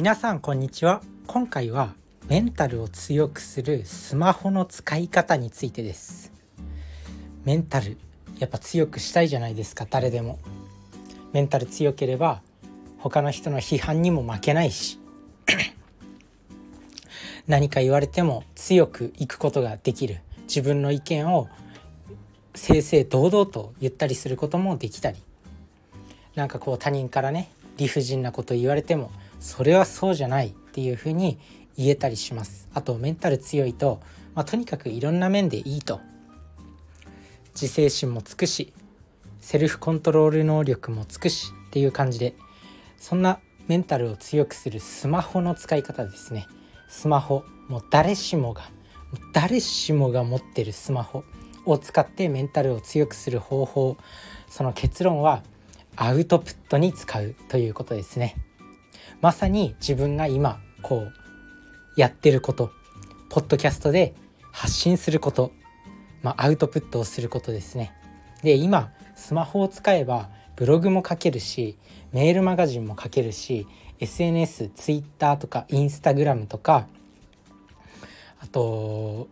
皆さんこんにちは。今回はメンタルを強くするスマホの使い方についてです。メンタルやっぱ強くしたいじゃないですか誰でも。メンタル強ければ他の人の批判にも負けないし。何か言われても強くいくことができる。自分の意見を正々堂々と言ったりすることもできたり。なんかこう他人からね理不尽なこと言われてもそれはそうじゃないっていうふうに言えたりします。あとメンタル強いと、まあ、とにかくいろんな面でいいと。自制心もつくしセルフコントロール能力もつくしっていう感じでそんなメンタルを強くするスマホの使い方ですね。スマホもう誰しもが誰しもが持ってるスマホを使ってメンタルを強くする方法その結論はアウトプットに使うということですね。まさに自分が今こうやってることポッドキャストで発信すること、まあ、アウトプットをすることですね。で今スマホを使えばブログも書けるしメールマガジンも書けるし SNS、Twitter とか Instagram とかあと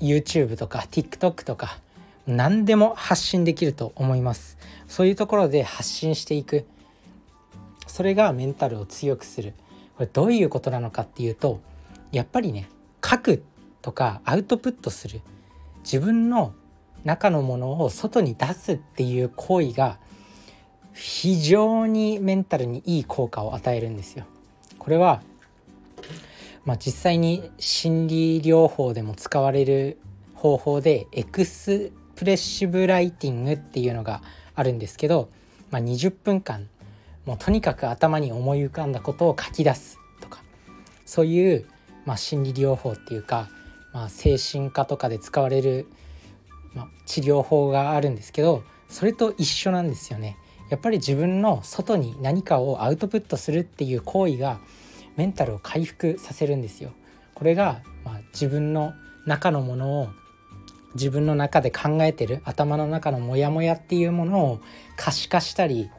YouTube とか TikTok とか何でも発信できると思います。そういうところで発信していく。それがメンタルを強くするこれどういうことなのかっていうとやっぱりね書くとかアウトプットする自分の中のものを外に出すっていう行為が非常にメンタルにいい効果を与えるんですよ。これはまあ、実際に心理療法でも使われる方法でエクスプレッシブライティングっていうのがあるんですけど、まあ、20分間もうとにかく頭に思い浮かんだことを書き出すとかそういう、まあ、心理療法っていうか、まあ、精神科とかで使われる、まあ、治療法があるんですけどそれと一緒なんですよね。やっぱり自分の外に何かをアウトプットするっていう行為がメンタルを回復させるんですよ。これが、まあ、自分の中のものを自分の中で考えてる頭の中のモヤモヤっていうものを可視化したり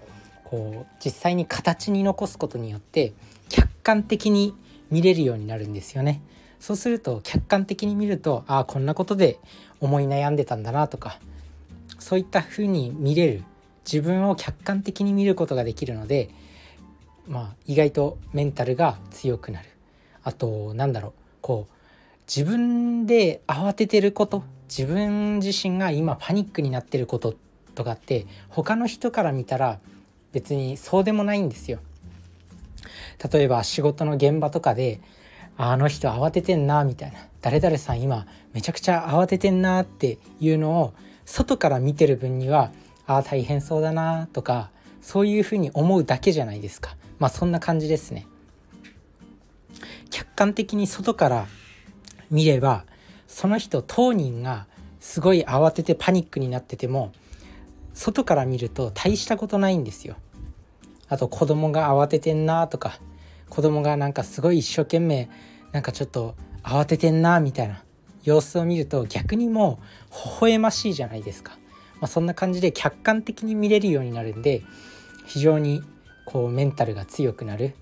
こう実際に形に残すことによって客観的に見れるようになるんですよね。そうすると客観的に見るとああこんなことで思い悩んでたんだなとかそういった風に見れる自分を客観的に見ることができるのでまあ、意外とメンタルが強くなるあとなんだろうこう自分で慌ててること自分自身が今パニックになってることとかって他の人から見たら別にそうでもないんですよ。例えば仕事の現場とかであの人慌ててんなみたいな。誰々さん今めちゃくちゃ慌ててんなっていうのを外から見てる分にはああ大変そうだなとかそういうふうに思うだけじゃないですか。まあそんな感じですね。客観的に外から見ればその人当人がすごい慌ててパニックになってても外から見ると大したことないんですよ。あと子供が慌ててんなとか子供がなんかすごい一生懸命なんかちょっと慌ててんなみたいな様子を見ると逆にもう微笑ましいじゃないですか、まあ、そんな感じで客観的に見れるようになるんで非常にこうメンタルが強くなる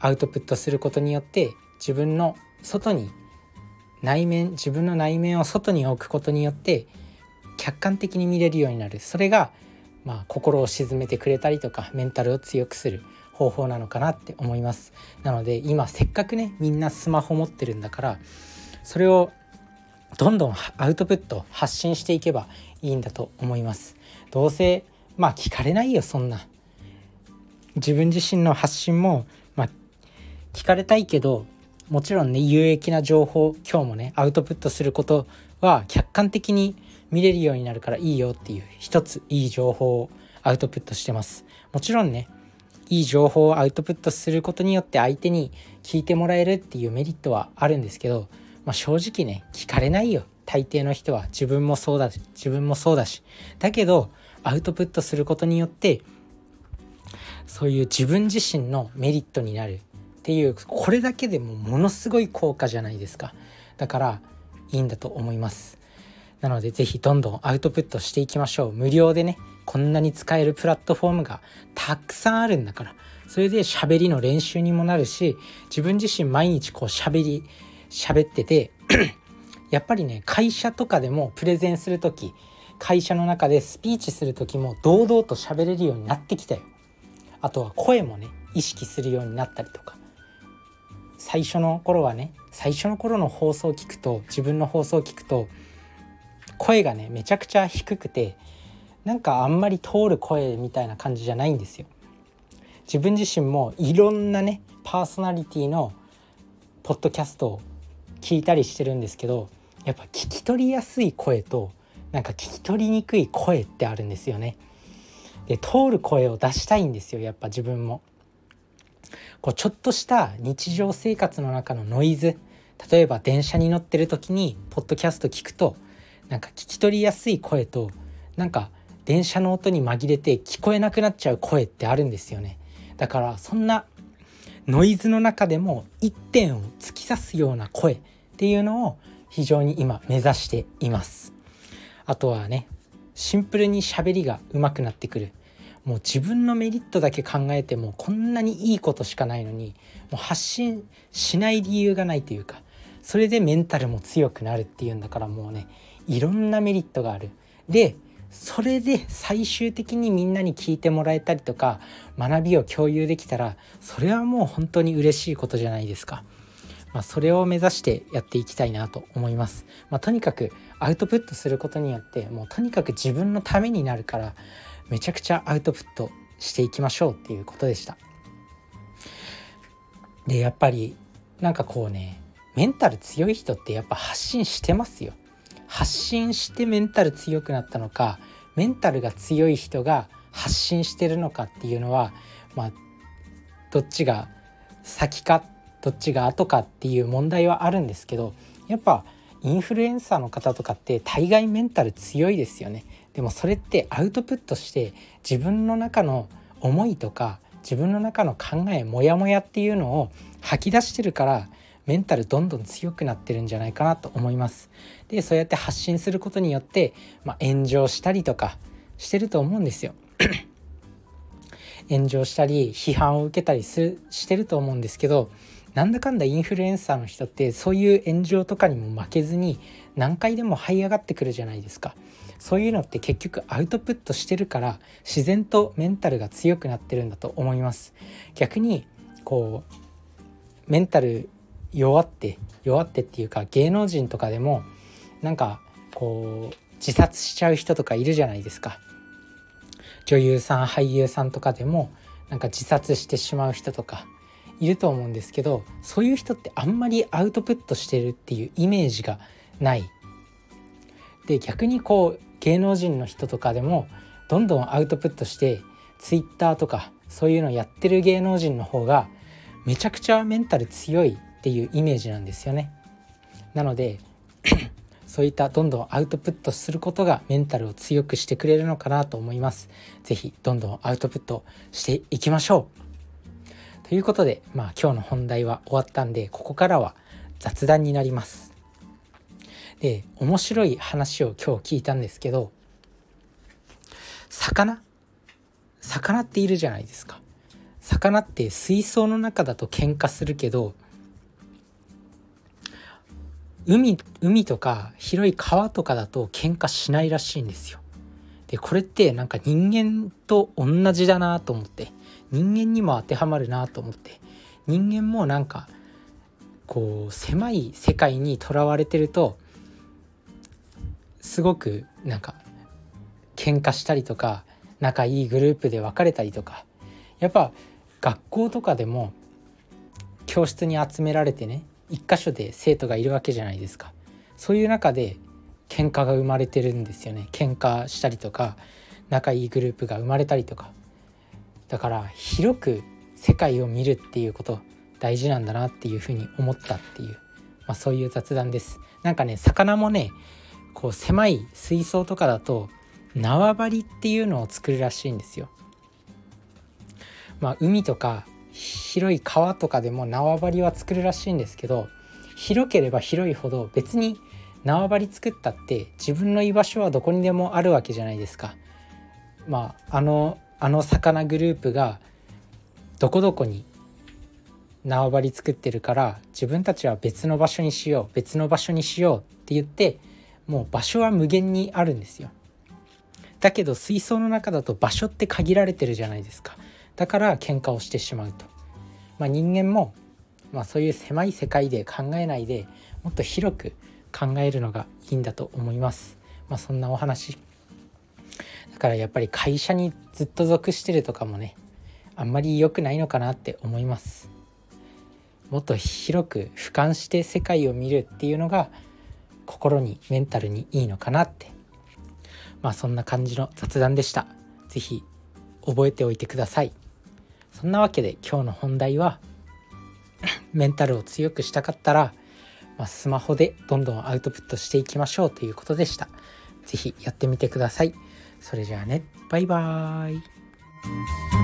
アウトプットすることによって自分の外に内面自分の内面を外に置くことによって客観的に見れるようになる。それがまあ心を鎮めてくれたりとかメンタルを強くする方法なのかなって思います。なので今せっかくねみんなスマホ持ってるんだからそれをどんどんアウトプット発信していけばいいんだと思います。どうせまあ聞かれないよそんな。自分自身の発信も、まあ、聞かれたいけどもちろんね有益な情報今日もねアウトプットすることは客観的に見れるようになるからいいよっていう一ついい情報をアウトプットしてます。もちろんねいい情報をアウトプットすることによって相手に聞いてもらえるっていうメリットはあるんですけど、まあ、正直ね聞かれないよ。大抵の人は自分もそうだし自分もそうだし。だけどアウトプットすることによってそういう自分自身のメリットになる。っていうこれだけでもものすごい効果じゃないですか。だからいいんだと思います。なので是非どんどんアウトプットしていきましょう。無料でねこんなに使えるプラットフォームがたくさんあるんだから。それで喋りの練習にもなるし自分自身毎日こう喋り喋ってて やっぱりね会社とかでもプレゼンする時会社の中でスピーチする時も堂々と喋れるようになってきたよ。あとは声もね意識するようになったりとか。最初の頃はね最初の頃の放送を聞くと自分の放送を聞くと声がねめちゃくちゃ低くてなんかあんまり通る声みたいな感じじゃないんですよ。自分自身もいろんなねパーソナリティのポッドキャストを聞いたりしてるんですけどやっぱ聞き取りやすい声となんか聞き取りにくい声ってあるんですよね。で通る声を出したいんですよやっぱ自分も。こうちょっとした日常生活の中のノイズ例えば電車に乗ってる時にポッドキャスト聞くとなんか聞き取りやすい声となんか電車の音に紛れて聞こえなくなっちゃう声ってあるんですよね。だからそんなノイズの中でも一点を突き刺すような声っていうのを非常に今目指しています。あとはねシンプルに喋りが上手くなってくる。もう自分のメリットだけ考えてもこんなにいいことしかないのにもう発信しない理由がないというかそれでメンタルも強くなるっていうんだからもうねいろんなメリットがある。でそれで最終的にみんなに聞いてもらえたりとか学びを共有できたらそれはもう本当に嬉しいことじゃないですか。まあ、それを目指してやっていきたいなと思います。まあ、とにかくアウトプットすることによってもうとにかく自分のためになるからめちゃくちゃアウトプットしていきましょうっていうことでした。でやっぱりなんかこうねメンタル強い人ってやっぱ発信してますよ。発信してメンタル強くなったのかメンタルが強い人が発信してるのかっていうのはまあどっちが先かどっちが後かっていう問題はあるんですけどやっぱインフルエンサーの方とかって大概メンタル強いですよね。でもそれってアウトプットして自分の中の思いとか自分の中の考えモヤモヤっていうのを吐き出してるからメンタルどんどん強くなってるんじゃないかなと思います。でそうやって発信することによって、まあ、炎上したりとかしてると思うんですよ。炎上したり批判を受けたりするしてると思うんですけどなんだかんだインフルエンサーの人ってそういう炎上とかにも負けずに何回でも這い上がってくるじゃないですか。そういうのって結局アウトプットしてるから自然とメンタルが強くなってるんだと思います。逆にこうメンタル弱って弱ってっていうか芸能人とかでもなんかこう自殺しちゃう人とかいるじゃないですか。女優さん俳優さんとかでもなんか自殺してしまう人とかいると思うんですけどそういう人ってあんまりアウトプットしてるっていうイメージがない。で逆にこう芸能人の人とかでもどんどんアウトプットしてツイッターとかそういうのやってる芸能人の方がめちゃくちゃメンタル強いっていうイメージなんですよね。なので そういったどんどんアウトプットすることがメンタルを強くしてくれるのかなと思います。是非どんどんアウトプットしていきましょう。ということでまあ今日の本題は終わったんでここからは雑談になります。で面白い話を今日聞いたんですけど魚？魚っているじゃないですか。魚って水槽の中だと喧嘩するけど海海とか広い川とかだと喧嘩しないらしいんですよ。でこれってなんか人間と同じだなと思って人間にも当てはまるなと思って人間もなんかこう狭い世界にとらわれてるとすごくなんか喧嘩したりとか仲いいグループで別れたりとかやっぱ学校とかでも教室に集められてね一箇所で生徒がいるわけじゃないですか。そういう中で喧嘩が生まれてるんですよね。喧嘩したりとか仲いいグループが生まれたりとか。だから広く世界を見るっていうこと大事なんだなっていうふうに思ったっていう、まあ、そういう雑談です。なんかね魚もねこう狭い水槽とかだと縄張りっていうのを作るらしいんですよ。まあ海とか広い川とかでも縄張りは作るらしいんですけど広ければ広いほど別に縄張り作ったって自分の居場所はどこにでもあるわけじゃないですか。まああのあの魚グループがどこどこに縄張り作ってるから自分たちは別の場所にしよう別の場所にしようって言ってもう場所は無限にあるんですよだけど水槽の中だと場所って限られてるじゃないですかだから喧嘩をしてしまうと、まあ、人間も、まあ、そういう狭い世界で考えないでもっと広く考えるのがいいんだと思います、まあ、そんなお話。だからやっぱり会社にずっと属してるとかもねあんまり良くないのかなって思います。もっと広く俯瞰して世界を見るっていうのが心にメンタルにいいのかなって。まあそんな感じの雑談でした。是非覚えておいてください。そんなわけで今日の本題は メンタルを強くしたかったら、まあ、スマホでどんどんアウトプットしていきましょうということでした。是非やってみてください。それじゃあね。バイバーイ。